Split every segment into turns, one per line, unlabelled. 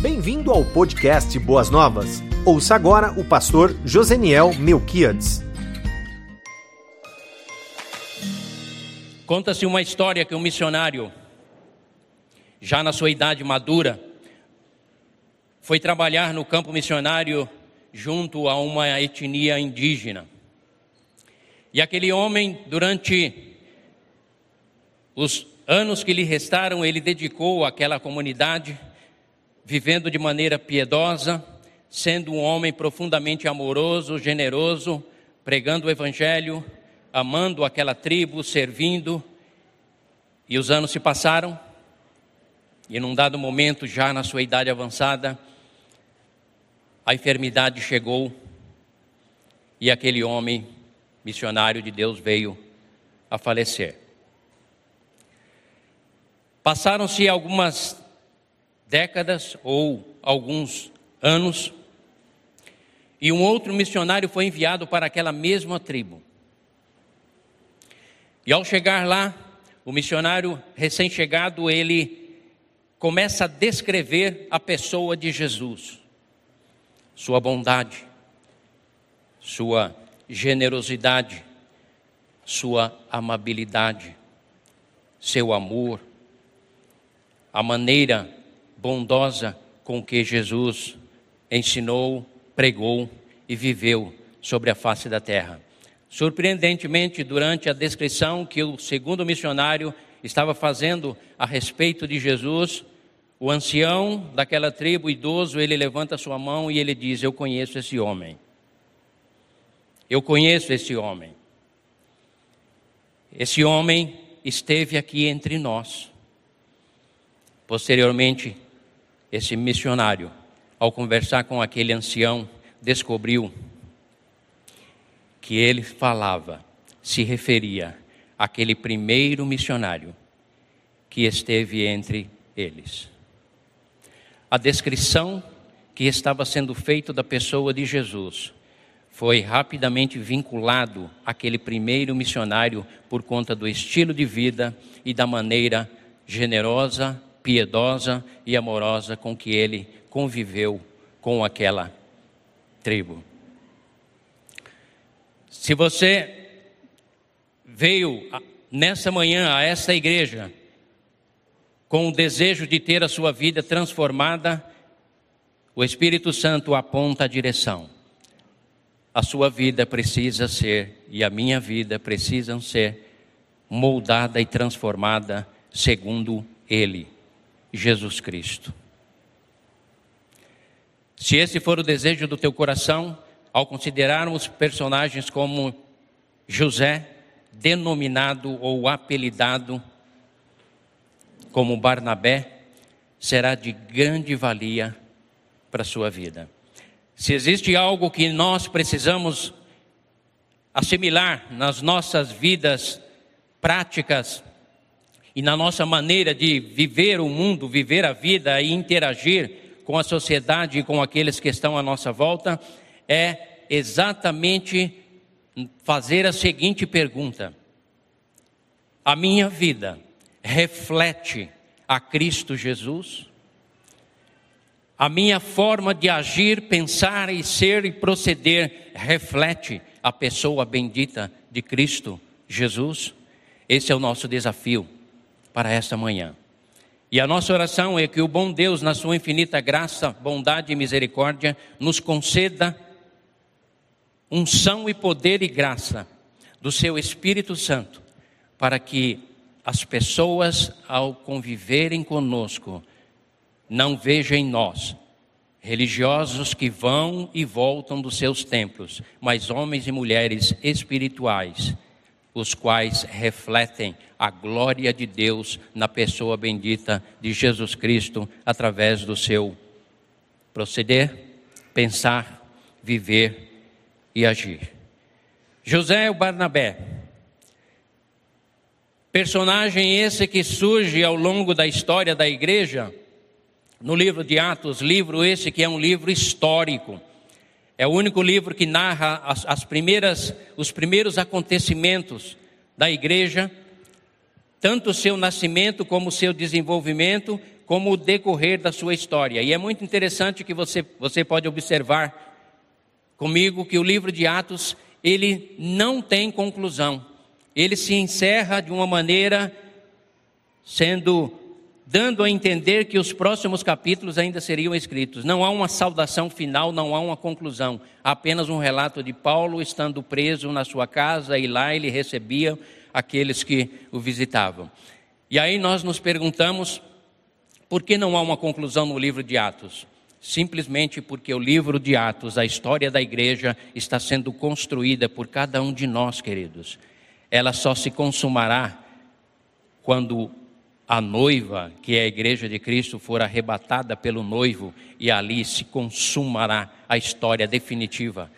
Bem-vindo ao podcast Boas Novas. Ouça agora o pastor Joseniel Melquiades.
Conta-se uma história que um missionário, já na sua idade madura, foi trabalhar no campo missionário junto a uma etnia indígena. E aquele homem, durante os anos que lhe restaram, ele dedicou àquela comunidade vivendo de maneira piedosa, sendo um homem profundamente amoroso, generoso, pregando o Evangelho, amando aquela tribo, servindo. E os anos se passaram, e num dado momento, já na sua idade avançada, a enfermidade chegou e aquele homem missionário de Deus veio a falecer. Passaram-se algumas décadas ou alguns anos, e um outro missionário foi enviado para aquela mesma tribo. E ao chegar lá, o missionário recém-chegado, ele começa a descrever a pessoa de Jesus, sua bondade, sua generosidade, sua amabilidade, seu amor, a maneira bondosa com que Jesus ensinou, pregou e viveu sobre a face da terra. Surpreendentemente, durante a descrição que o segundo missionário estava fazendo a respeito de Jesus, o ancião daquela tribo, idoso, ele levanta sua mão e ele diz: Eu conheço esse homem. Eu conheço esse homem. Esse homem esteve aqui entre nós. Posteriormente, esse missionário, ao conversar com aquele ancião, descobriu que ele falava, se referia àquele primeiro missionário que esteve entre eles. A descrição que estava sendo feita da pessoa de Jesus foi rapidamente vinculado àquele primeiro missionário por conta do estilo de vida e da maneira generosa piedosa e amorosa com que ele conviveu com aquela tribo. Se você veio nessa manhã a esta igreja com o desejo de ter a sua vida transformada, o Espírito Santo aponta a direção. A sua vida precisa ser, e a minha vida precisam ser, moldada e transformada segundo Ele. Jesus Cristo. Se esse for o desejo do teu coração, ao considerarmos personagens como José, denominado ou apelidado como Barnabé, será de grande valia para a sua vida. Se existe algo que nós precisamos assimilar nas nossas vidas práticas, e na nossa maneira de viver o mundo, viver a vida e interagir com a sociedade e com aqueles que estão à nossa volta, é exatamente fazer a seguinte pergunta: A minha vida reflete a Cristo Jesus? A minha forma de agir, pensar e ser e proceder reflete a pessoa bendita de Cristo Jesus? Esse é o nosso desafio para esta manhã. E a nossa oração é que o bom Deus, na sua infinita graça, bondade e misericórdia, nos conceda unção e poder e graça do seu Espírito Santo, para que as pessoas, ao conviverem conosco, não vejam em nós religiosos que vão e voltam dos seus templos, mas homens e mulheres espirituais os quais refletem a glória de Deus na pessoa bendita de Jesus Cristo através do seu proceder, pensar, viver e agir. José o Barnabé, personagem esse que surge ao longo da história da igreja, no livro de Atos, livro esse que é um livro histórico é o único livro que narra as, as primeiras, os primeiros acontecimentos da igreja, tanto o seu nascimento como o seu desenvolvimento, como o decorrer da sua história. E é muito interessante que você, você pode observar comigo que o livro de Atos, ele não tem conclusão. Ele se encerra de uma maneira sendo dando a entender que os próximos capítulos ainda seriam escritos. Não há uma saudação final, não há uma conclusão. Apenas um relato de Paulo estando preso na sua casa e lá ele recebia aqueles que o visitavam. E aí nós nos perguntamos por que não há uma conclusão no livro de Atos? Simplesmente porque o livro de Atos, a história da igreja, está sendo construída por cada um de nós, queridos. Ela só se consumará quando a noiva, que é a igreja de Cristo, for arrebatada pelo noivo e ali se consumará a história definitiva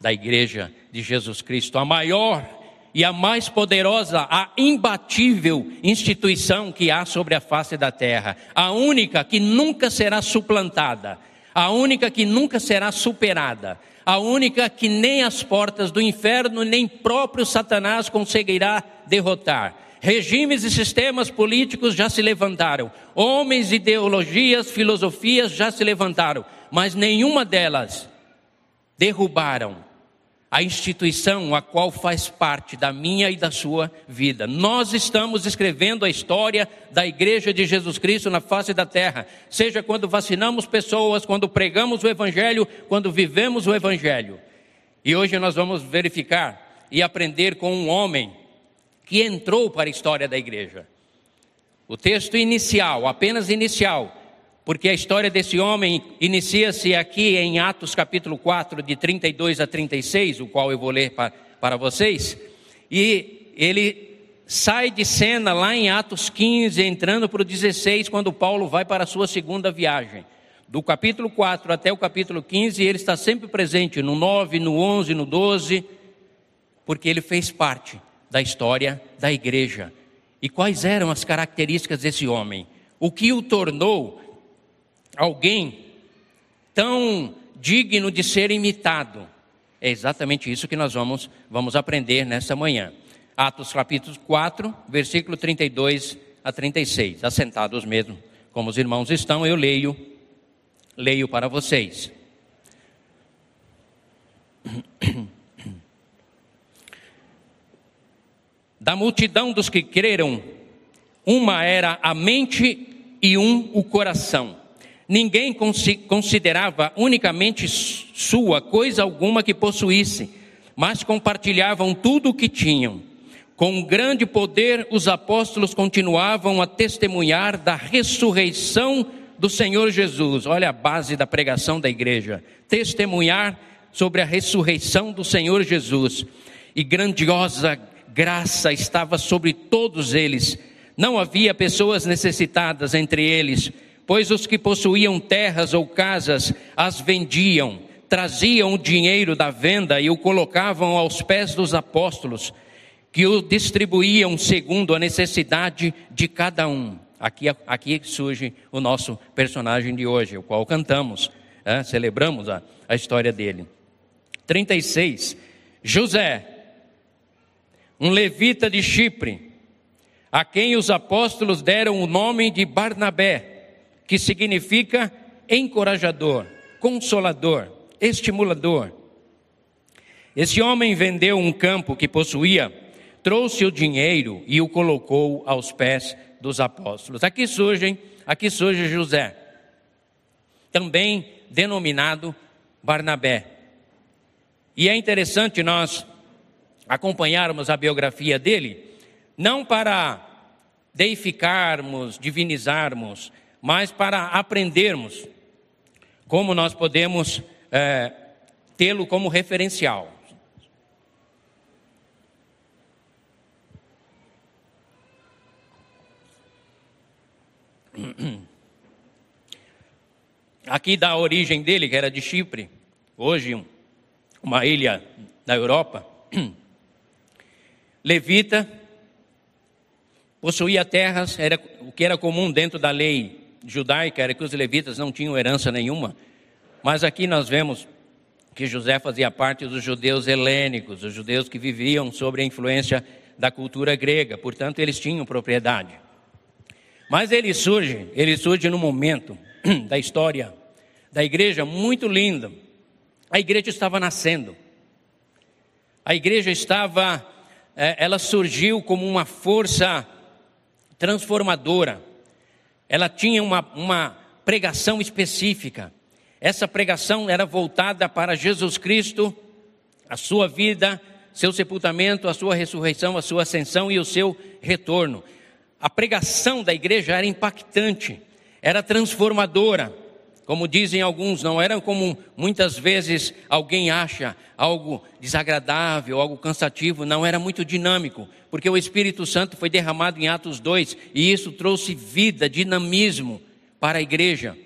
da igreja de Jesus Cristo, a maior e a mais poderosa, a imbatível instituição que há sobre a face da terra, a única que nunca será suplantada, a única que nunca será superada, a única que nem as portas do inferno, nem próprio Satanás conseguirá derrotar Regimes e sistemas políticos já se levantaram, homens, ideologias, filosofias já se levantaram, mas nenhuma delas derrubaram a instituição a qual faz parte da minha e da sua vida. Nós estamos escrevendo a história da Igreja de Jesus Cristo na face da terra, seja quando vacinamos pessoas, quando pregamos o Evangelho, quando vivemos o Evangelho. E hoje nós vamos verificar e aprender com um homem que entrou para a história da igreja. O texto inicial, apenas inicial, porque a história desse homem inicia-se aqui em Atos capítulo 4, de 32 a 36, o qual eu vou ler para, para vocês, e ele sai de cena lá em Atos 15, entrando para o 16, quando Paulo vai para a sua segunda viagem. Do capítulo 4 até o capítulo 15, ele está sempre presente no 9, no 11, no 12, porque ele fez parte da história da igreja. E quais eram as características desse homem? O que o tornou alguém tão digno de ser imitado? É exatamente isso que nós vamos, vamos aprender nessa manhã. Atos capítulo 4, versículo 32 a 36. Assentados mesmo, como os irmãos estão, eu leio, leio para vocês. Da multidão dos que creram, uma era a mente e um o coração. Ninguém considerava unicamente sua coisa alguma que possuísse, mas compartilhavam tudo o que tinham. Com grande poder, os apóstolos continuavam a testemunhar da ressurreição do Senhor Jesus. Olha a base da pregação da igreja: testemunhar sobre a ressurreição do Senhor Jesus. E grandiosa graça estava sobre todos eles. Não havia pessoas necessitadas entre eles, pois os que possuíam terras ou casas as vendiam, traziam o dinheiro da venda e o colocavam aos pés dos apóstolos, que o distribuíam segundo a necessidade de cada um. Aqui, aqui surge o nosso personagem de hoje, o qual cantamos, é, celebramos a, a história dele. 36. José, um levita de Chipre, a quem os apóstolos deram o nome de Barnabé, que significa encorajador, consolador, estimulador. Esse homem vendeu um campo que possuía, trouxe o dinheiro e o colocou aos pés dos apóstolos. Aqui surge, aqui surge José, também denominado Barnabé. E é interessante nós acompanharmos a biografia dele, não para deificarmos, divinizarmos, mas para aprendermos como nós podemos é, tê-lo como referencial. Aqui da origem dele, que era de Chipre, hoje uma ilha da Europa. levita, possuía terras, era o que era comum dentro da lei judaica, era que os levitas não tinham herança nenhuma. Mas aqui nós vemos que José fazia parte dos judeus helênicos, os judeus que viviam sob a influência da cultura grega, portanto, eles tinham propriedade. Mas ele surge, ele surge num momento da história da igreja muito lindo. A igreja estava nascendo. A igreja estava, ela surgiu como uma força transformadora. Ela tinha uma, uma pregação específica. Essa pregação era voltada para Jesus Cristo, a sua vida, seu sepultamento, a sua ressurreição, a sua ascensão e o seu retorno. A pregação da igreja era impactante, era transformadora. Como dizem alguns, não era como muitas vezes alguém acha algo desagradável, algo cansativo, não era muito dinâmico, porque o Espírito Santo foi derramado em Atos 2 e isso trouxe vida, dinamismo para a igreja.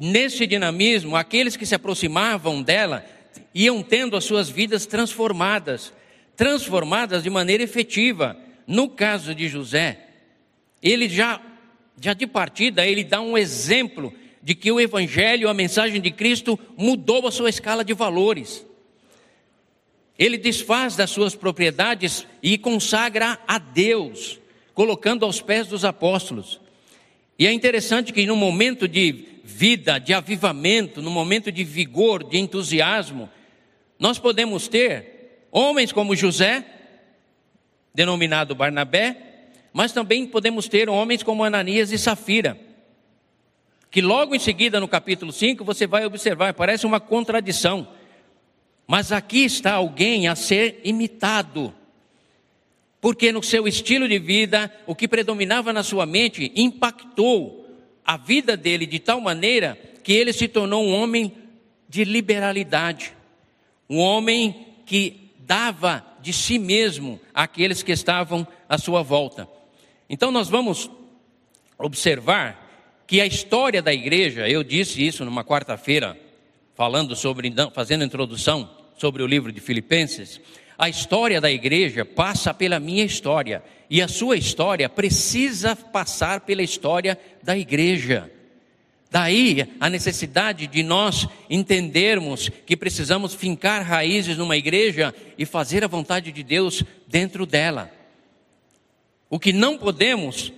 Nesse dinamismo, aqueles que se aproximavam dela iam tendo as suas vidas transformadas, transformadas de maneira efetiva. No caso de José, ele já, já de partida, ele dá um exemplo de que o Evangelho, a mensagem de Cristo, mudou a sua escala de valores. Ele desfaz das suas propriedades e consagra a Deus, colocando aos pés dos apóstolos. E é interessante que no momento de vida, de avivamento, no momento de vigor, de entusiasmo, nós podemos ter homens como José, denominado Barnabé, mas também podemos ter homens como Ananias e Safira, que logo em seguida no capítulo 5 você vai observar, parece uma contradição, mas aqui está alguém a ser imitado, porque no seu estilo de vida, o que predominava na sua mente impactou a vida dele de tal maneira que ele se tornou um homem de liberalidade. Um homem que dava de si mesmo àqueles que estavam à sua volta. Então nós vamos observar que a história da igreja, eu disse isso numa quarta-feira, falando sobre, fazendo introdução sobre o livro de Filipenses, a história da igreja passa pela minha história e a sua história precisa passar pela história da igreja. Daí a necessidade de nós entendermos que precisamos fincar raízes numa igreja e fazer a vontade de Deus dentro dela. O que não podemos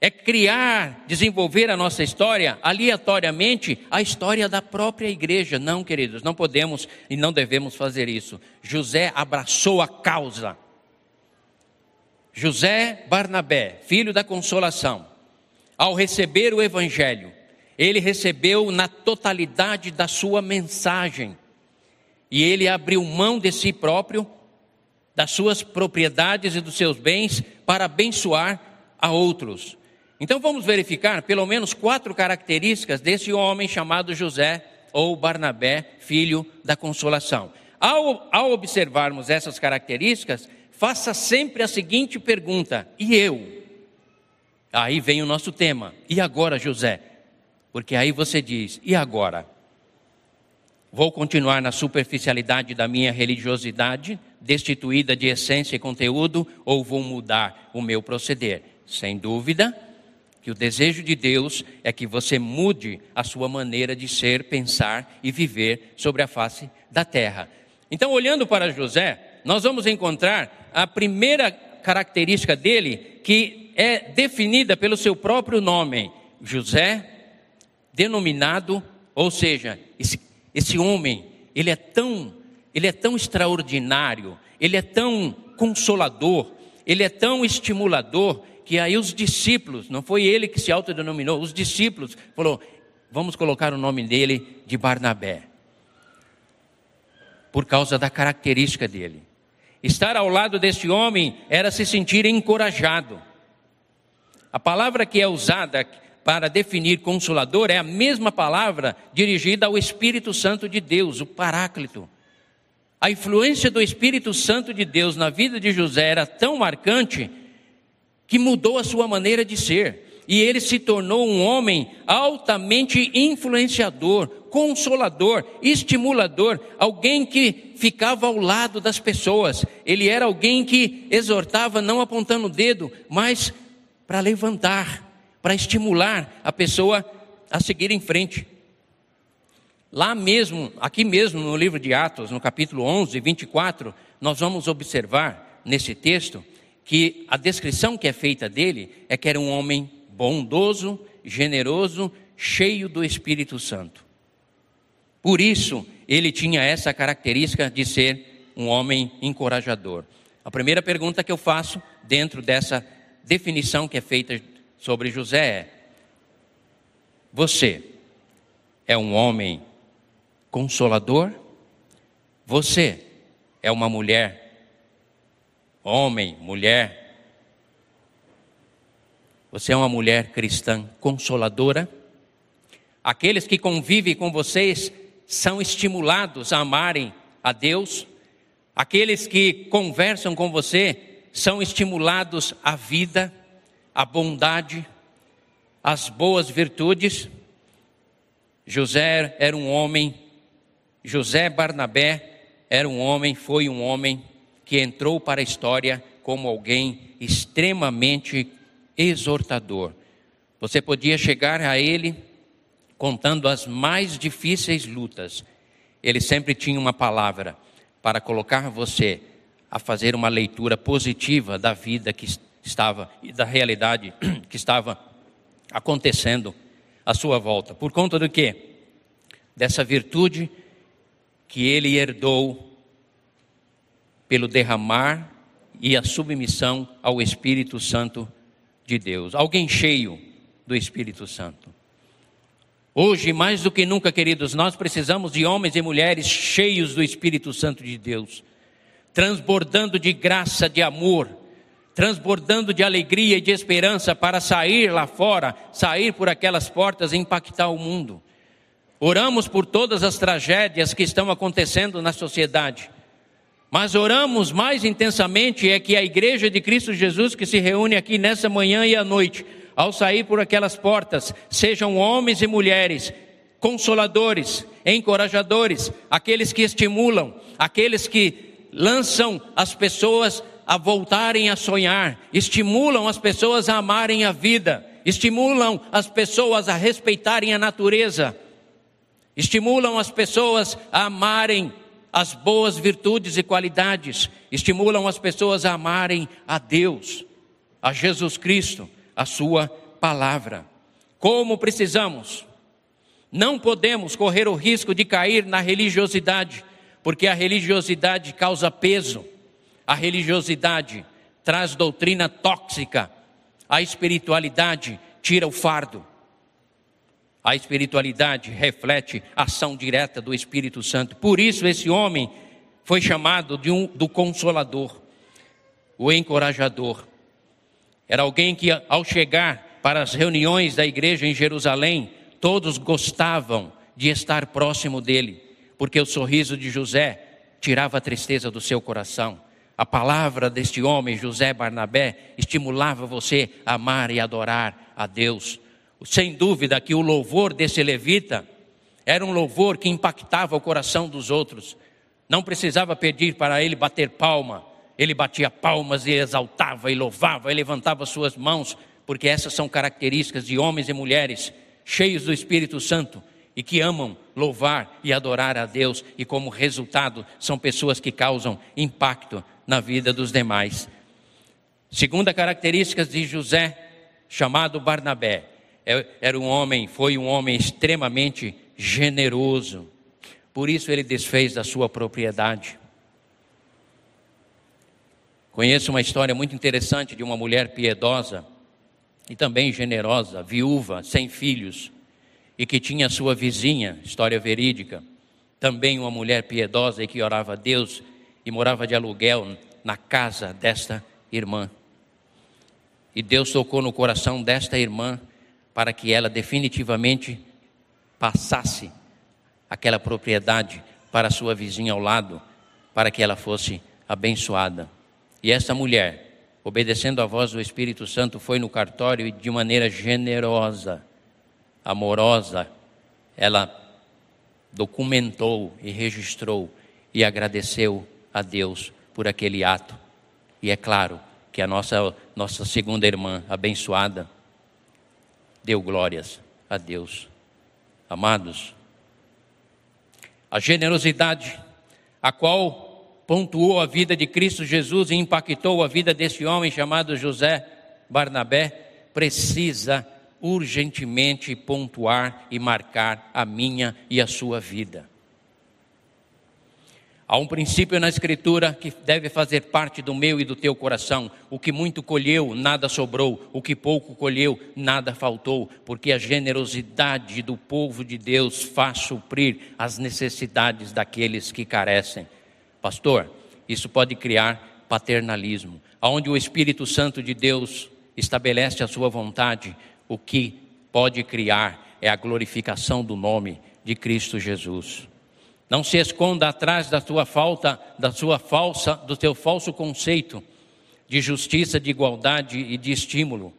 é criar, desenvolver a nossa história aleatoriamente, a história da própria igreja. Não, queridos, não podemos e não devemos fazer isso. José abraçou a causa. José Barnabé, filho da consolação, ao receber o evangelho, ele recebeu na totalidade da sua mensagem. E ele abriu mão de si próprio, das suas propriedades e dos seus bens, para abençoar a outros. Então vamos verificar pelo menos quatro características desse homem chamado José ou Barnabé, filho da consolação. Ao, ao observarmos essas características, faça sempre a seguinte pergunta: e eu? Aí vem o nosso tema. E agora, José? Porque aí você diz: e agora? Vou continuar na superficialidade da minha religiosidade, destituída de essência e conteúdo, ou vou mudar o meu proceder? Sem dúvida que o desejo de Deus é que você mude a sua maneira de ser, pensar e viver sobre a face da terra. Então, olhando para José, nós vamos encontrar a primeira característica dele, que é definida pelo seu próprio nome: José denominado, ou seja, esse, esse homem, ele é tão, ele é tão extraordinário, ele é tão consolador, ele é tão estimulador que aí os discípulos, não foi ele que se autodenominou, os discípulos falou: "Vamos colocar o nome dele de Barnabé". Por causa da característica dele. Estar ao lado desse homem era se sentir encorajado. A palavra que é usada para definir consolador é a mesma palavra dirigida ao Espírito Santo de Deus, o Paráclito. A influência do Espírito Santo de Deus na vida de José era tão marcante que mudou a sua maneira de ser. E ele se tornou um homem altamente influenciador, consolador, estimulador, alguém que ficava ao lado das pessoas. Ele era alguém que exortava não apontando o dedo, mas para levantar, para estimular a pessoa a seguir em frente. Lá mesmo, aqui mesmo no livro de Atos, no capítulo 11, 24, nós vamos observar nesse texto que a descrição que é feita dele é que era um homem bondoso, generoso, cheio do Espírito Santo. Por isso, ele tinha essa característica de ser um homem encorajador. A primeira pergunta que eu faço dentro dessa definição que é feita sobre José é: Você é um homem consolador? Você é uma mulher, homem, mulher? Você é uma mulher cristã consoladora? Aqueles que convivem com vocês são estimulados a amarem a Deus? Aqueles que conversam com você são estimulados à vida, à bondade, às boas virtudes? José era um homem, José Barnabé era um homem, foi um homem que entrou para a história como alguém extremamente exortador. Você podia chegar a ele contando as mais difíceis lutas. Ele sempre tinha uma palavra para colocar você a fazer uma leitura positiva da vida que estava e da realidade que estava acontecendo à sua volta. Por conta do quê? Dessa virtude que ele herdou pelo derramar e a submissão ao Espírito Santo de Deus. Alguém cheio do Espírito Santo. Hoje, mais do que nunca, queridos, nós precisamos de homens e mulheres cheios do Espírito Santo de Deus, transbordando de graça, de amor, transbordando de alegria e de esperança para sair lá fora, sair por aquelas portas e impactar o mundo. Oramos por todas as tragédias que estão acontecendo na sociedade. Mas oramos mais intensamente é que a igreja de Cristo Jesus que se reúne aqui nessa manhã e à noite ao sair por aquelas portas, sejam homens e mulheres consoladores, encorajadores, aqueles que estimulam, aqueles que lançam as pessoas a voltarem a sonhar, estimulam as pessoas a amarem a vida, estimulam as pessoas a respeitarem a natureza, estimulam as pessoas a amarem as boas virtudes e qualidades, estimulam as pessoas a amarem a Deus, a Jesus Cristo, a Sua palavra. Como precisamos. Não podemos correr o risco de cair na religiosidade, porque a religiosidade causa peso, a religiosidade traz doutrina tóxica, a espiritualidade tira o fardo. A espiritualidade reflete a ação direta do Espírito Santo. Por isso, esse homem foi chamado de um, do consolador, o encorajador. Era alguém que, ao chegar para as reuniões da igreja em Jerusalém, todos gostavam de estar próximo dele, porque o sorriso de José tirava a tristeza do seu coração. A palavra deste homem, José Barnabé, estimulava você a amar e adorar a Deus. Sem dúvida que o louvor desse levita era um louvor que impactava o coração dos outros. Não precisava pedir para ele bater palma, ele batia palmas e exaltava e louvava e levantava suas mãos, porque essas são características de homens e mulheres cheios do Espírito Santo e que amam louvar e adorar a Deus, e como resultado, são pessoas que causam impacto na vida dos demais. Segunda característica de José, chamado Barnabé, era um homem, foi um homem extremamente generoso. Por isso ele desfez da sua propriedade. Conheço uma história muito interessante de uma mulher piedosa e também generosa, viúva, sem filhos, e que tinha sua vizinha, história verídica, também uma mulher piedosa e que orava a Deus e morava de aluguel na casa desta irmã. E Deus tocou no coração desta irmã para que ela definitivamente passasse aquela propriedade para sua vizinha ao lado, para que ela fosse abençoada. E essa mulher, obedecendo à voz do Espírito Santo, foi no cartório e de maneira generosa, amorosa, ela documentou e registrou e agradeceu a Deus por aquele ato. E é claro que a nossa, nossa segunda irmã, abençoada, deu glórias a Deus. Amados, a generosidade a qual pontuou a vida de Cristo Jesus e impactou a vida desse homem chamado José Barnabé, precisa urgentemente pontuar e marcar a minha e a sua vida. Há um princípio na Escritura que deve fazer parte do meu e do teu coração. O que muito colheu, nada sobrou. O que pouco colheu, nada faltou. Porque a generosidade do povo de Deus faz suprir as necessidades daqueles que carecem. Pastor, isso pode criar paternalismo. Onde o Espírito Santo de Deus estabelece a sua vontade, o que pode criar é a glorificação do nome de Cristo Jesus. Não se esconda atrás da tua falta, da sua falsa, do teu falso conceito de justiça, de igualdade e de estímulo.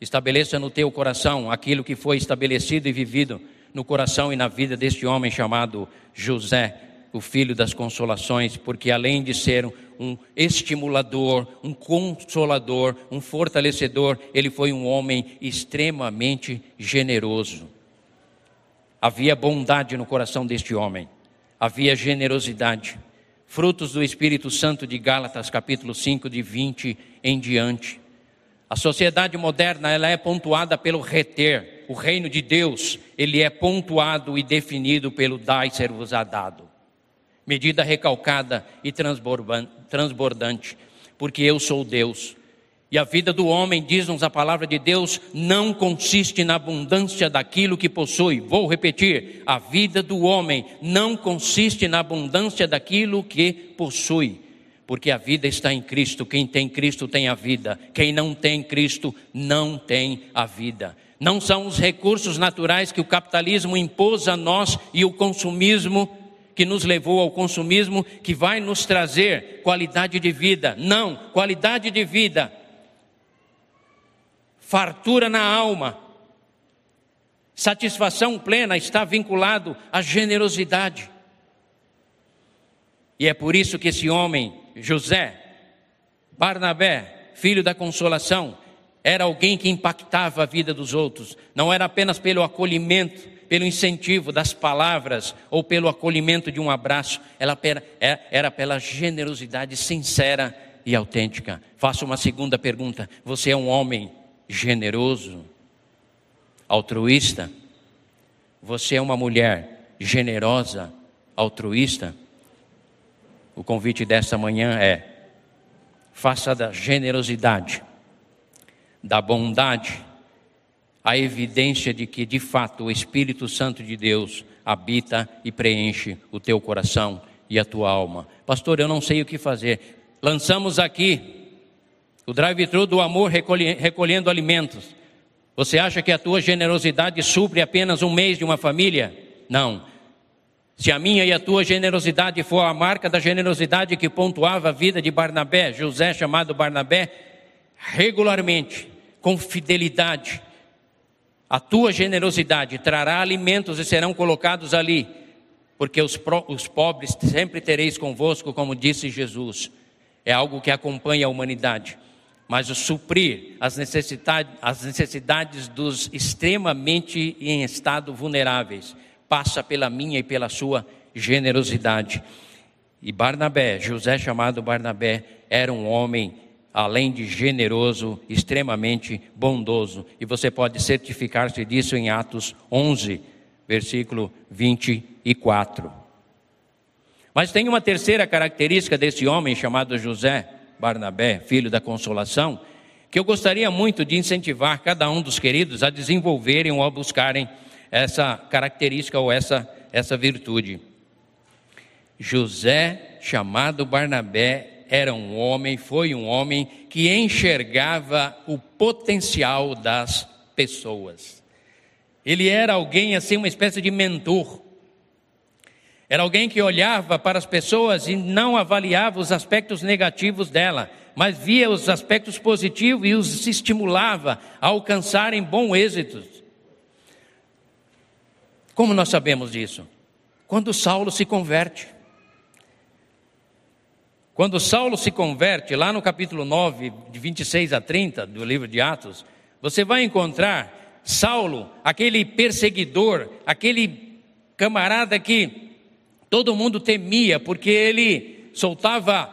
Estabeleça no teu coração aquilo que foi estabelecido e vivido no coração e na vida deste homem chamado José, o filho das consolações, porque além de ser um estimulador, um consolador, um fortalecedor, ele foi um homem extremamente generoso. Havia bondade no coração deste homem havia generosidade, frutos do Espírito Santo de Gálatas, capítulo 5, de 20 em diante. A sociedade moderna, ela é pontuada pelo reter. O reino de Deus, ele é pontuado e definido pelo dai ser vos dado. Medida recalcada e transbordante, porque eu sou Deus e a vida do homem, diz-nos a palavra de Deus, não consiste na abundância daquilo que possui. Vou repetir: a vida do homem não consiste na abundância daquilo que possui. Porque a vida está em Cristo. Quem tem Cristo tem a vida. Quem não tem Cristo não tem a vida. Não são os recursos naturais que o capitalismo impôs a nós e o consumismo que nos levou ao consumismo que vai nos trazer qualidade de vida. Não, qualidade de vida fartura na alma. Satisfação plena está vinculado à generosidade. E é por isso que esse homem, José, Barnabé, filho da consolação, era alguém que impactava a vida dos outros. Não era apenas pelo acolhimento, pelo incentivo das palavras ou pelo acolhimento de um abraço, ela é, era pela generosidade sincera e autêntica. Faço uma segunda pergunta: você é um homem generoso, altruísta? Você é uma mulher generosa, altruísta? O convite desta manhã é: faça da generosidade, da bondade, a evidência de que de fato o Espírito Santo de Deus habita e preenche o teu coração e a tua alma. Pastor, eu não sei o que fazer. Lançamos aqui o drive-thru do amor recolhendo alimentos. Você acha que a tua generosidade supre apenas um mês de uma família? Não. Se a minha e a tua generosidade for a marca da generosidade que pontuava a vida de Barnabé, José chamado Barnabé, regularmente, com fidelidade, a tua generosidade trará alimentos e serão colocados ali, porque os, os pobres sempre tereis convosco, como disse Jesus. É algo que acompanha a humanidade mas o suprir as necessidades, as necessidades dos extremamente em estado vulneráveis passa pela minha e pela sua generosidade. E Barnabé, José chamado Barnabé, era um homem, além de generoso, extremamente bondoso. E você pode certificar-se disso em Atos 11, versículo 24. Mas tem uma terceira característica desse homem chamado José, Barnabé, filho da consolação, que eu gostaria muito de incentivar cada um dos queridos a desenvolverem ou a buscarem essa característica ou essa, essa virtude. José, chamado Barnabé, era um homem, foi um homem que enxergava o potencial das pessoas. Ele era alguém assim, uma espécie de mentor. Era alguém que olhava para as pessoas e não avaliava os aspectos negativos dela, mas via os aspectos positivos e os estimulava a alcançarem bom êxito. Como nós sabemos disso? Quando Saulo se converte. Quando Saulo se converte, lá no capítulo 9, de 26 a 30 do livro de Atos, você vai encontrar Saulo, aquele perseguidor, aquele camarada que Todo mundo temia, porque ele soltava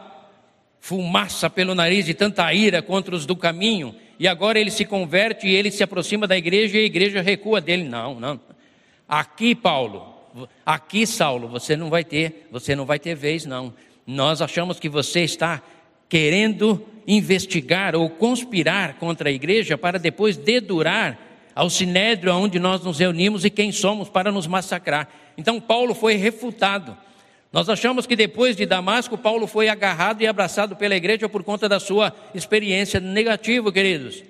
fumaça pelo nariz de tanta ira contra os do caminho, e agora ele se converte e ele se aproxima da igreja e a igreja recua dele. Não, não. Aqui, Paulo, aqui, Saulo, você não vai ter, você não vai ter vez, não. Nós achamos que você está querendo investigar ou conspirar contra a igreja para depois dedurar ao sinédrio onde nós nos reunimos e quem somos para nos massacrar. Então Paulo foi refutado. Nós achamos que depois de Damasco, Paulo foi agarrado e abraçado pela igreja por conta da sua experiência negativa, queridos.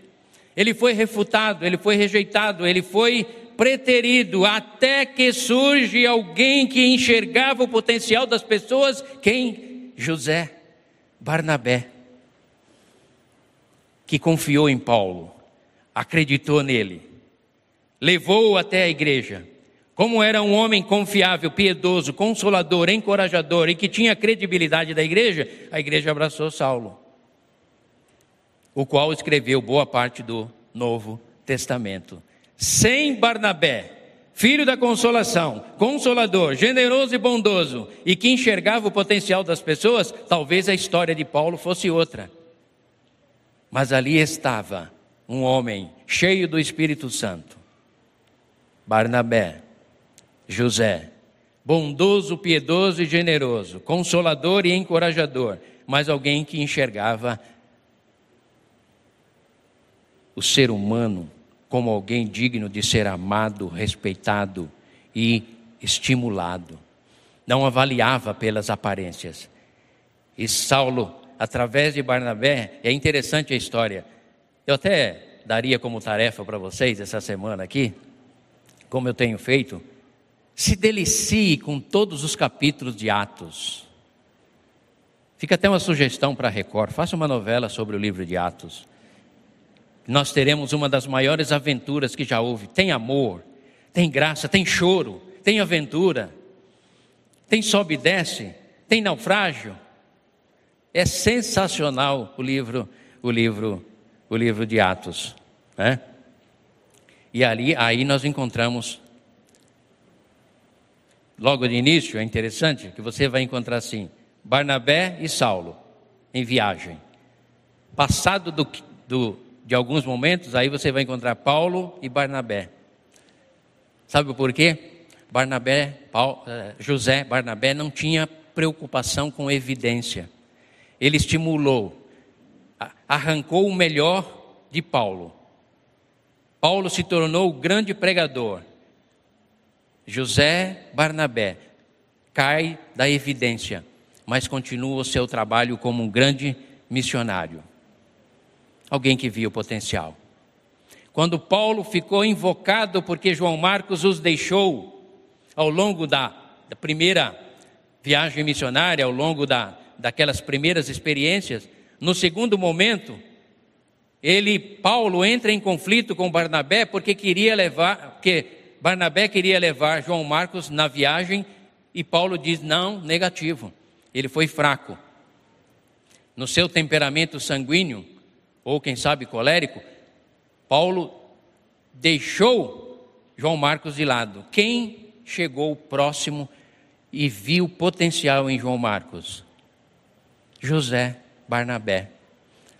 Ele foi refutado, ele foi rejeitado, ele foi preterido, até que surge alguém que enxergava o potencial das pessoas, quem? José Barnabé, que confiou em Paulo, acreditou nele, levou-o até a igreja. Como era um homem confiável, piedoso, consolador, encorajador e que tinha credibilidade da igreja, a igreja abraçou Saulo, o qual escreveu boa parte do Novo Testamento. Sem Barnabé, filho da consolação, consolador, generoso e bondoso, e que enxergava o potencial das pessoas, talvez a história de Paulo fosse outra. Mas ali estava um homem cheio do Espírito Santo, Barnabé, José, bondoso, piedoso e generoso, consolador e encorajador, mas alguém que enxergava o ser humano como alguém digno de ser amado, respeitado e estimulado. Não avaliava pelas aparências. E Saulo, através de Barnabé, é interessante a história. Eu até daria como tarefa para vocês essa semana aqui, como eu tenho feito, se delicie com todos os capítulos de Atos. Fica até uma sugestão para a Record: faça uma novela sobre o livro de Atos nós teremos uma das maiores aventuras que já houve. Tem amor, tem graça, tem choro, tem aventura, tem sobe e desce, tem naufrágio. É sensacional o livro, o livro, o livro de Atos, né? E ali, aí nós encontramos logo de início, é interessante que você vai encontrar assim: Barnabé e Saulo em viagem. Passado do, do de alguns momentos, aí você vai encontrar Paulo e Barnabé. Sabe por quê? Barnabé, Paulo, eh, José Barnabé não tinha preocupação com evidência. Ele estimulou, arrancou o melhor de Paulo. Paulo se tornou o grande pregador. José Barnabé cai da evidência, mas continua o seu trabalho como um grande missionário alguém que via o potencial. Quando Paulo ficou invocado porque João Marcos os deixou ao longo da, da primeira viagem missionária, ao longo da, daquelas primeiras experiências, no segundo momento, ele, Paulo, entra em conflito com Barnabé porque queria levar, porque Barnabé queria levar João Marcos na viagem e Paulo diz não, negativo. Ele foi fraco. No seu temperamento sanguíneo, ou quem sabe colérico, Paulo deixou João Marcos de lado. Quem chegou próximo e viu potencial em João Marcos? José Barnabé,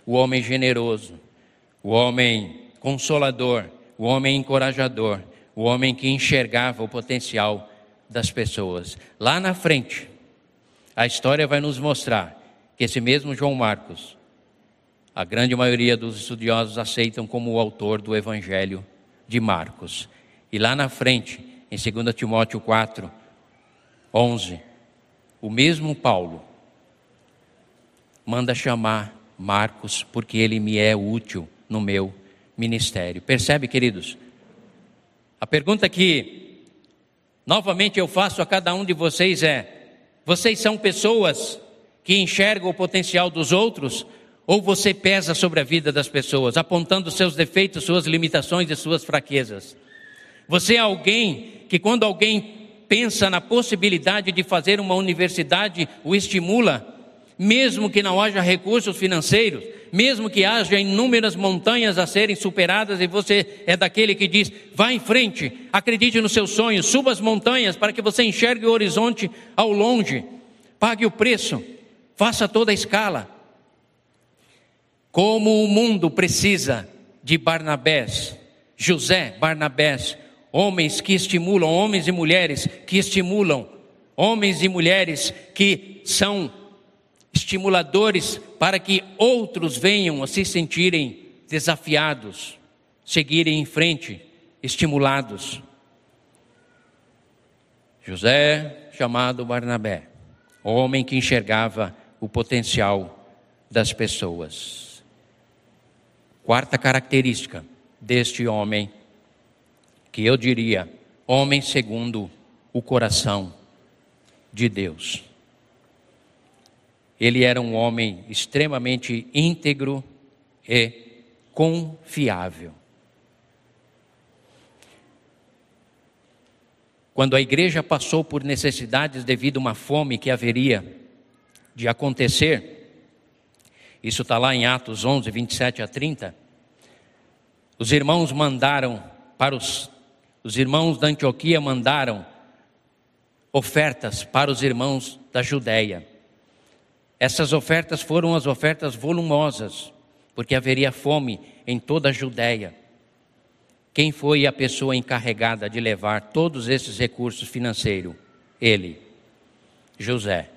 o homem generoso, o homem consolador, o homem encorajador, o homem que enxergava o potencial das pessoas. Lá na frente, a história vai nos mostrar que esse mesmo João Marcos a grande maioria dos estudiosos aceitam como o autor do Evangelho de Marcos. E lá na frente, em 2 Timóteo 4, 11, o mesmo Paulo manda chamar Marcos porque ele me é útil no meu ministério. Percebe, queridos? A pergunta que novamente eu faço a cada um de vocês é: vocês são pessoas que enxergam o potencial dos outros ou você pesa sobre a vida das pessoas, apontando seus defeitos, suas limitações e suas fraquezas? Você é alguém que, quando alguém pensa na possibilidade de fazer uma universidade, o estimula, mesmo que não haja recursos financeiros, mesmo que haja inúmeras montanhas a serem superadas, e você é daquele que diz: vá em frente, acredite nos seus sonhos, suba as montanhas para que você enxergue o horizonte ao longe, pague o preço. Faça toda a escala. Como o mundo precisa de Barnabés, José Barnabés, homens que estimulam, homens e mulheres que estimulam, homens e mulheres que são estimuladores para que outros venham a se sentirem desafiados, seguirem em frente, estimulados. José, chamado Barnabé, homem que enxergava o potencial das pessoas. Quarta característica deste homem, que eu diria, homem segundo o coração de Deus. Ele era um homem extremamente íntegro e confiável. Quando a igreja passou por necessidades devido a uma fome que haveria de acontecer, isso está lá em Atos 11, 27 a 30, os irmãos mandaram para os, os irmãos da Antioquia mandaram ofertas para os irmãos da Judéia. Essas ofertas foram as ofertas volumosas, porque haveria fome em toda a Judéia. Quem foi a pessoa encarregada de levar todos esses recursos financeiros? Ele, José,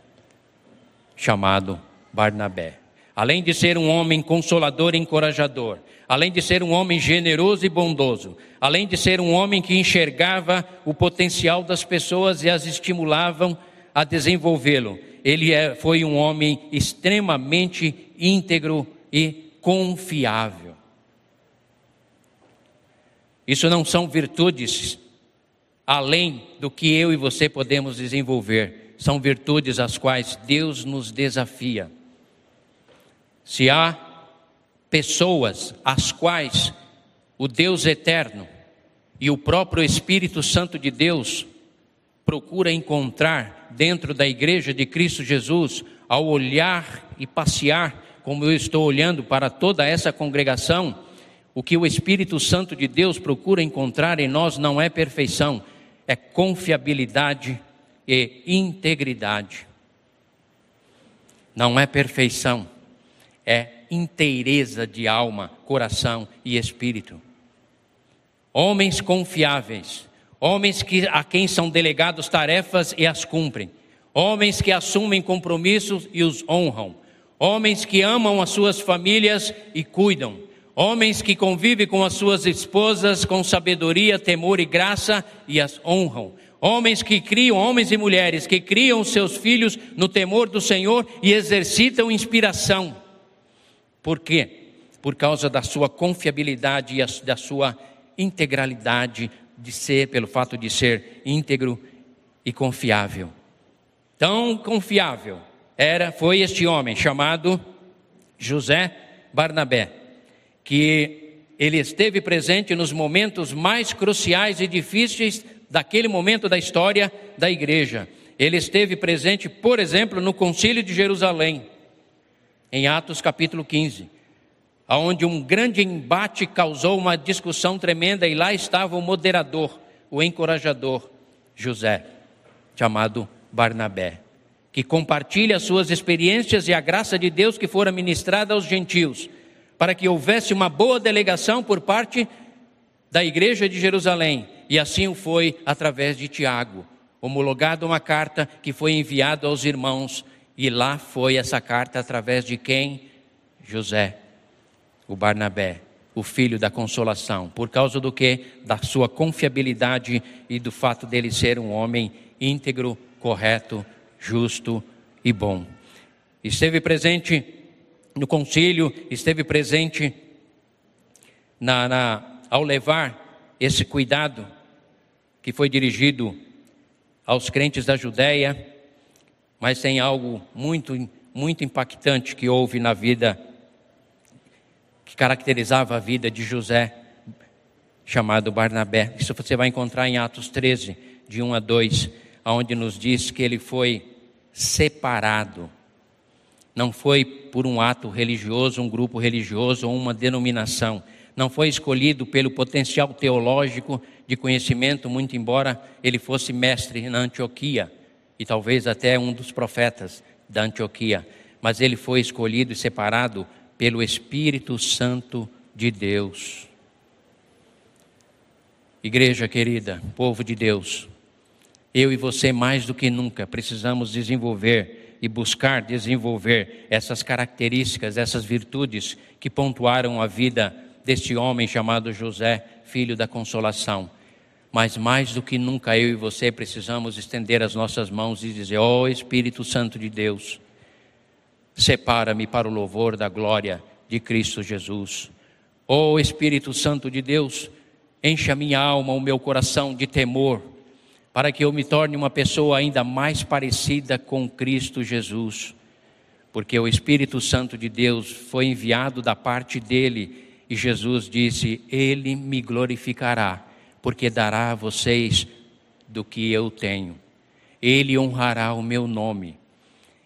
chamado Barnabé. Além de ser um homem consolador e encorajador, além de ser um homem generoso e bondoso, além de ser um homem que enxergava o potencial das pessoas e as estimulavam a desenvolvê-lo, ele é, foi um homem extremamente íntegro e confiável. Isso não são virtudes além do que eu e você podemos desenvolver, são virtudes às quais Deus nos desafia. Se há pessoas às quais o Deus eterno e o próprio Espírito Santo de Deus procura encontrar dentro da igreja de Cristo Jesus, ao olhar e passear, como eu estou olhando para toda essa congregação, o que o Espírito Santo de Deus procura encontrar em nós não é perfeição, é confiabilidade e integridade. Não é perfeição, é inteireza de alma, coração e espírito. Homens confiáveis, homens que, a quem são delegados tarefas e as cumprem, homens que assumem compromissos e os honram, homens que amam as suas famílias e cuidam, homens que convivem com as suas esposas com sabedoria, temor e graça e as honram. Homens que criam, homens e mulheres que criam seus filhos no temor do Senhor e exercitam inspiração. Por quê? Por causa da sua confiabilidade e da sua integralidade de ser, pelo fato de ser íntegro e confiável. Tão confiável era, foi este homem chamado José Barnabé, que ele esteve presente nos momentos mais cruciais e difíceis daquele momento da história da igreja. Ele esteve presente, por exemplo, no Concílio de Jerusalém, em Atos capítulo 15 onde um grande embate causou uma discussão tremenda, e lá estava o moderador, o encorajador, José, chamado Barnabé, que compartilha suas experiências e a graça de Deus que fora ministrada aos gentios, para que houvesse uma boa delegação por parte da igreja de Jerusalém, e assim foi através de Tiago, homologado uma carta que foi enviada aos irmãos, e lá foi essa carta através de quem? José o Barnabé, o filho da consolação, por causa do que? Da sua confiabilidade e do fato dele ser um homem íntegro, correto, justo e bom. Esteve presente no concílio, esteve presente na, na, ao levar esse cuidado que foi dirigido aos crentes da Judéia, mas tem algo muito, muito impactante que houve na vida que caracterizava a vida de José, chamado Barnabé. Isso você vai encontrar em Atos 13, de 1 a 2, onde nos diz que ele foi separado. Não foi por um ato religioso, um grupo religioso ou uma denominação. Não foi escolhido pelo potencial teológico de conhecimento, muito embora ele fosse mestre na Antioquia e talvez até um dos profetas da Antioquia mas ele foi escolhido e separado pelo Espírito Santo de Deus. Igreja querida, povo de Deus, eu e você mais do que nunca precisamos desenvolver e buscar desenvolver essas características, essas virtudes que pontuaram a vida deste homem chamado José, filho da consolação. Mas mais do que nunca eu e você precisamos estender as nossas mãos e dizer: Ó oh, Espírito Santo de Deus, separa-me para o louvor da glória de Cristo Jesus. Ó oh, Espírito Santo de Deus, enche a minha alma, o meu coração de temor, para que eu me torne uma pessoa ainda mais parecida com Cristo Jesus. Porque o Espírito Santo de Deus foi enviado da parte dele e Jesus disse: Ele me glorificará, porque dará a vocês do que eu tenho. Ele honrará o meu nome.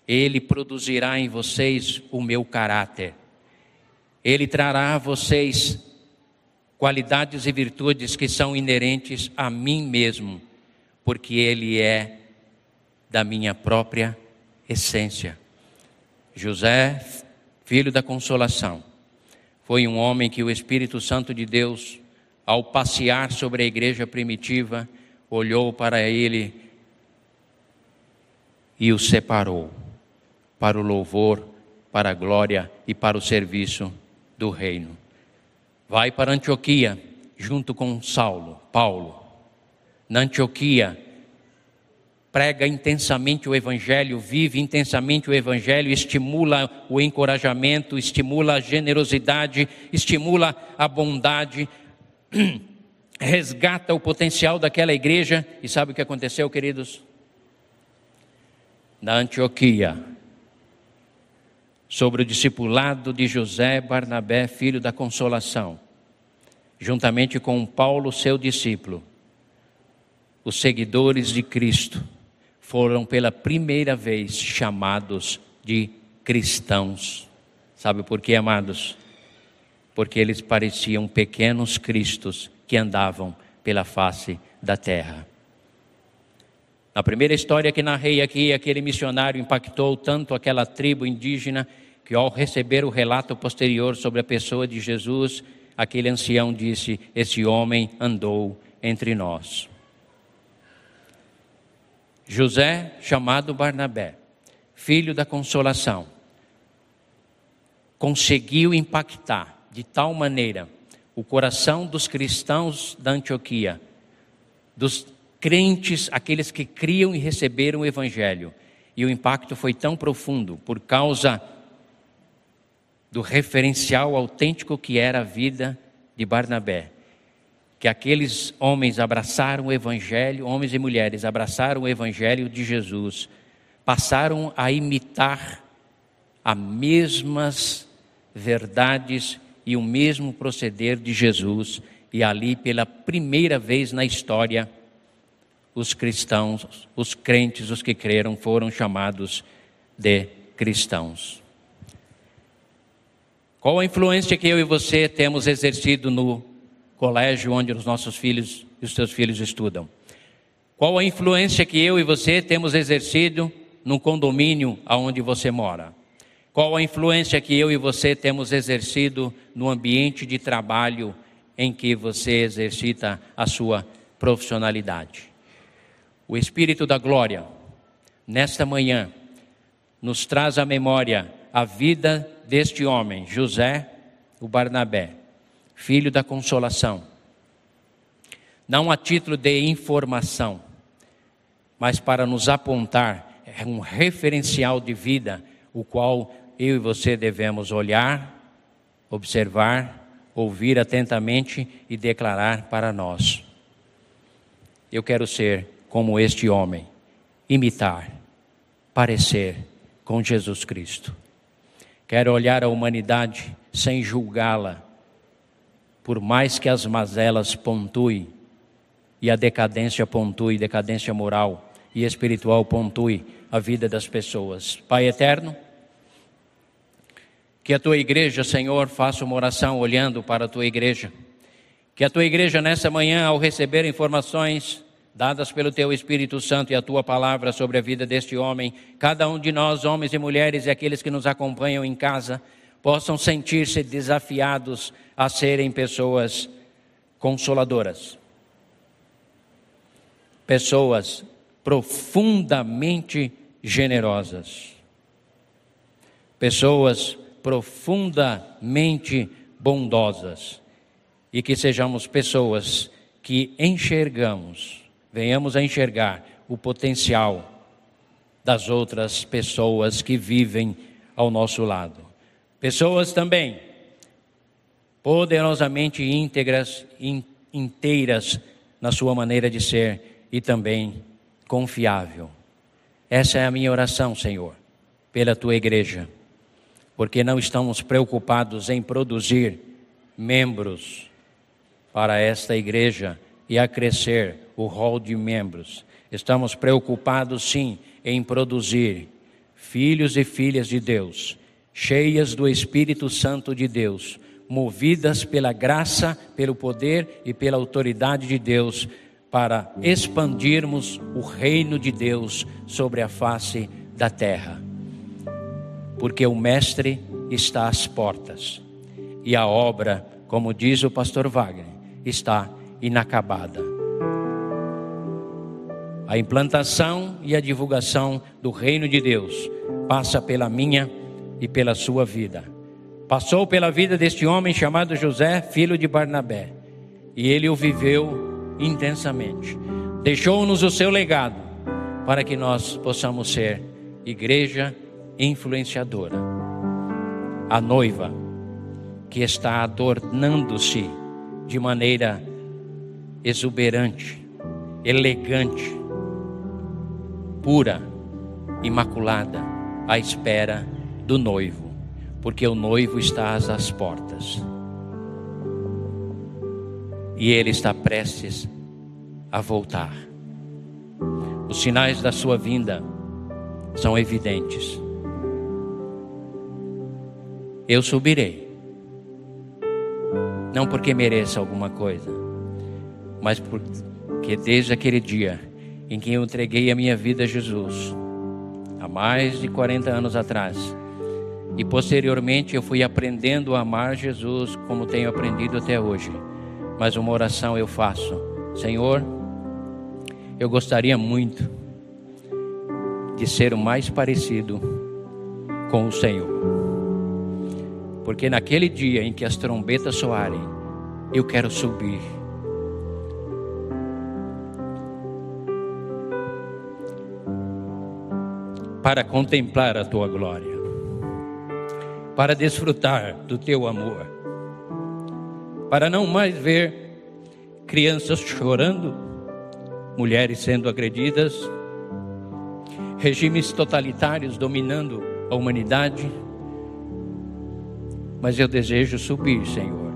Ele produzirá em vocês o meu caráter. Ele trará a vocês qualidades e virtudes que são inerentes a mim mesmo, porque Ele é da minha própria essência. José, filho da consolação, foi um homem que o Espírito Santo de Deus, ao passear sobre a igreja primitiva, olhou para ele e o separou para o louvor, para a glória e para o serviço do reino. Vai para Antioquia, junto com Saulo, Paulo. Na Antioquia, prega intensamente o Evangelho, vive intensamente o Evangelho, estimula o encorajamento, estimula a generosidade, estimula a bondade, resgata o potencial daquela igreja. E sabe o que aconteceu, queridos? Na Antioquia, sobre o discipulado de José Barnabé, filho da consolação, juntamente com Paulo, seu discípulo, os seguidores de Cristo foram pela primeira vez chamados de cristãos. Sabe por quê, amados? Porque eles pareciam pequenos cristos que andavam pela face da terra. Na primeira história que narrei aqui, aquele missionário impactou tanto aquela tribo indígena que, ao receber o relato posterior sobre a pessoa de Jesus, aquele ancião disse: Esse homem andou entre nós. José, chamado Barnabé, filho da consolação, conseguiu impactar de tal maneira o coração dos cristãos da Antioquia, dos crentes, aqueles que criam e receberam o Evangelho. E o impacto foi tão profundo por causa do referencial autêntico que era a vida de Barnabé, que aqueles homens abraçaram o Evangelho, homens e mulheres abraçaram o Evangelho de Jesus, passaram a imitar as mesmas verdades e o mesmo proceder de Jesus, e ali, pela primeira vez na história, os cristãos, os crentes, os que creram, foram chamados de cristãos. Qual a influência que eu e você temos exercido no colégio onde os nossos filhos e os seus filhos estudam? Qual a influência que eu e você temos exercido no condomínio aonde você mora? Qual a influência que eu e você temos exercido no ambiente de trabalho em que você exercita a sua profissionalidade? O Espírito da Glória, nesta manhã, nos traz à memória a vida deste homem, José, o Barnabé filho da consolação. Não a título de informação, mas para nos apontar é um referencial de vida, o qual eu e você devemos olhar, observar, ouvir atentamente e declarar para nós. Eu quero ser como este homem, imitar, parecer com Jesus Cristo. Quero olhar a humanidade sem julgá-la, por mais que as mazelas pontuem e a decadência pontue, decadência moral e espiritual pontue a vida das pessoas. Pai eterno, que a tua igreja, Senhor, faça uma oração olhando para a tua igreja. Que a tua igreja nessa manhã, ao receber informações dadas pelo teu Espírito Santo e a tua palavra sobre a vida deste homem, cada um de nós, homens e mulheres e aqueles que nos acompanham em casa, possam sentir-se desafiados a serem pessoas consoladoras, pessoas profundamente generosas, pessoas profundamente bondosas. E que sejamos pessoas que enxergamos, venhamos a enxergar o potencial das outras pessoas que vivem ao nosso lado. Pessoas também poderosamente íntegras, inteiras na sua maneira de ser e também confiável. Essa é a minha oração, Senhor, pela tua igreja, porque não estamos preocupados em produzir membros para esta igreja e a crescer o rol de membros. Estamos preocupados, sim, em produzir filhos e filhas de Deus, cheias do Espírito Santo de Deus, movidas pela graça, pelo poder e pela autoridade de Deus, para expandirmos o reino de Deus sobre a face da terra. Porque o Mestre está às portas e a obra, como diz o pastor Wagner, está inacabada. A implantação e a divulgação do reino de Deus passa pela minha e pela sua vida. Passou pela vida deste homem chamado José, filho de Barnabé, e ele o viveu intensamente. Deixou-nos o seu legado para que nós possamos ser igreja influenciadora. A noiva que está adornando-se de maneira exuberante, elegante, pura, imaculada, à espera do noivo, porque o noivo está às portas. E ele está prestes a voltar. Os sinais da sua vinda são evidentes. Eu subirei, não porque mereça alguma coisa, mas porque desde aquele dia em que eu entreguei a minha vida a Jesus, há mais de 40 anos atrás, e posteriormente eu fui aprendendo a amar Jesus como tenho aprendido até hoje. Mas uma oração eu faço: Senhor, eu gostaria muito de ser o mais parecido com o Senhor. Porque naquele dia em que as trombetas soarem, eu quero subir para contemplar a tua glória, para desfrutar do teu amor, para não mais ver crianças chorando, mulheres sendo agredidas, regimes totalitários dominando a humanidade. Mas eu desejo subir, Senhor,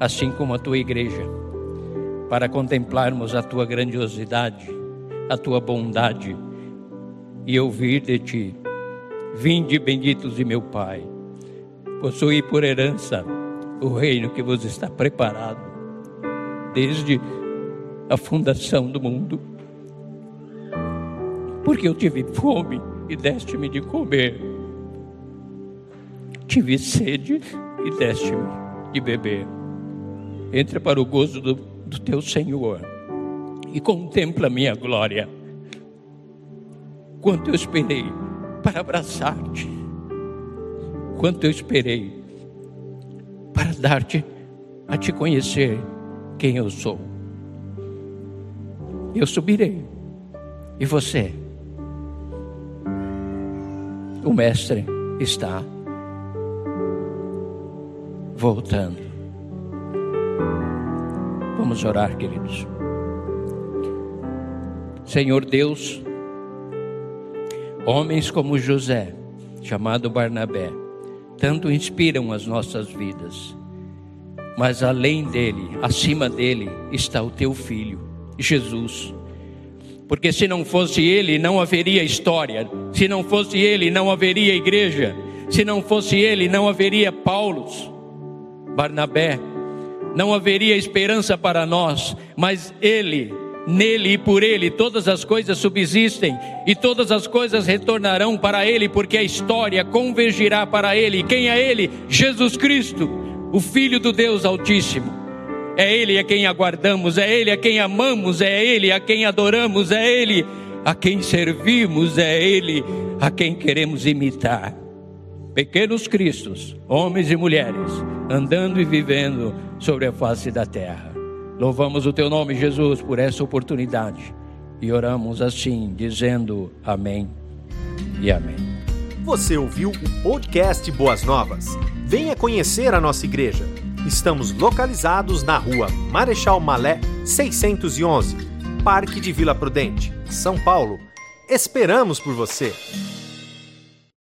assim como a tua igreja, para contemplarmos a tua grandiosidade, a tua bondade e ouvir de ti: Vinde benditos de meu Pai, possui por herança o reino que vos está preparado desde a fundação do mundo. Porque eu tive fome e deste-me de comer, tive sede e deste-me de beber. Entra para o gozo do, do teu Senhor e contempla a minha glória Quanto eu esperei para abraçar-te. Quanto eu esperei para dar-te a te conhecer quem eu sou. Eu subirei. E você? O Mestre está voltando. Vamos orar, queridos. Senhor Deus, Homens como José, chamado Barnabé, tanto inspiram as nossas vidas. Mas além dele, acima dele, está o teu filho, Jesus. Porque se não fosse ele, não haveria história. Se não fosse ele, não haveria igreja. Se não fosse ele, não haveria Paulos, Barnabé. Não haveria esperança para nós, mas ele Nele e por ele todas as coisas subsistem e todas as coisas retornarão para ele, porque a história convergirá para ele. Quem é ele? Jesus Cristo, o Filho do Deus Altíssimo. É ele a quem aguardamos, é ele a quem amamos, é ele a quem adoramos, é ele a quem servimos, é ele a quem queremos imitar. Pequenos cristos, homens e mulheres, andando e vivendo sobre a face da terra. Louvamos o teu nome, Jesus, por essa oportunidade e oramos assim, dizendo amém e amém.
Você ouviu o podcast Boas Novas? Venha conhecer a nossa igreja. Estamos localizados na rua Marechal Malé 611, Parque de Vila Prudente, São Paulo. Esperamos por você!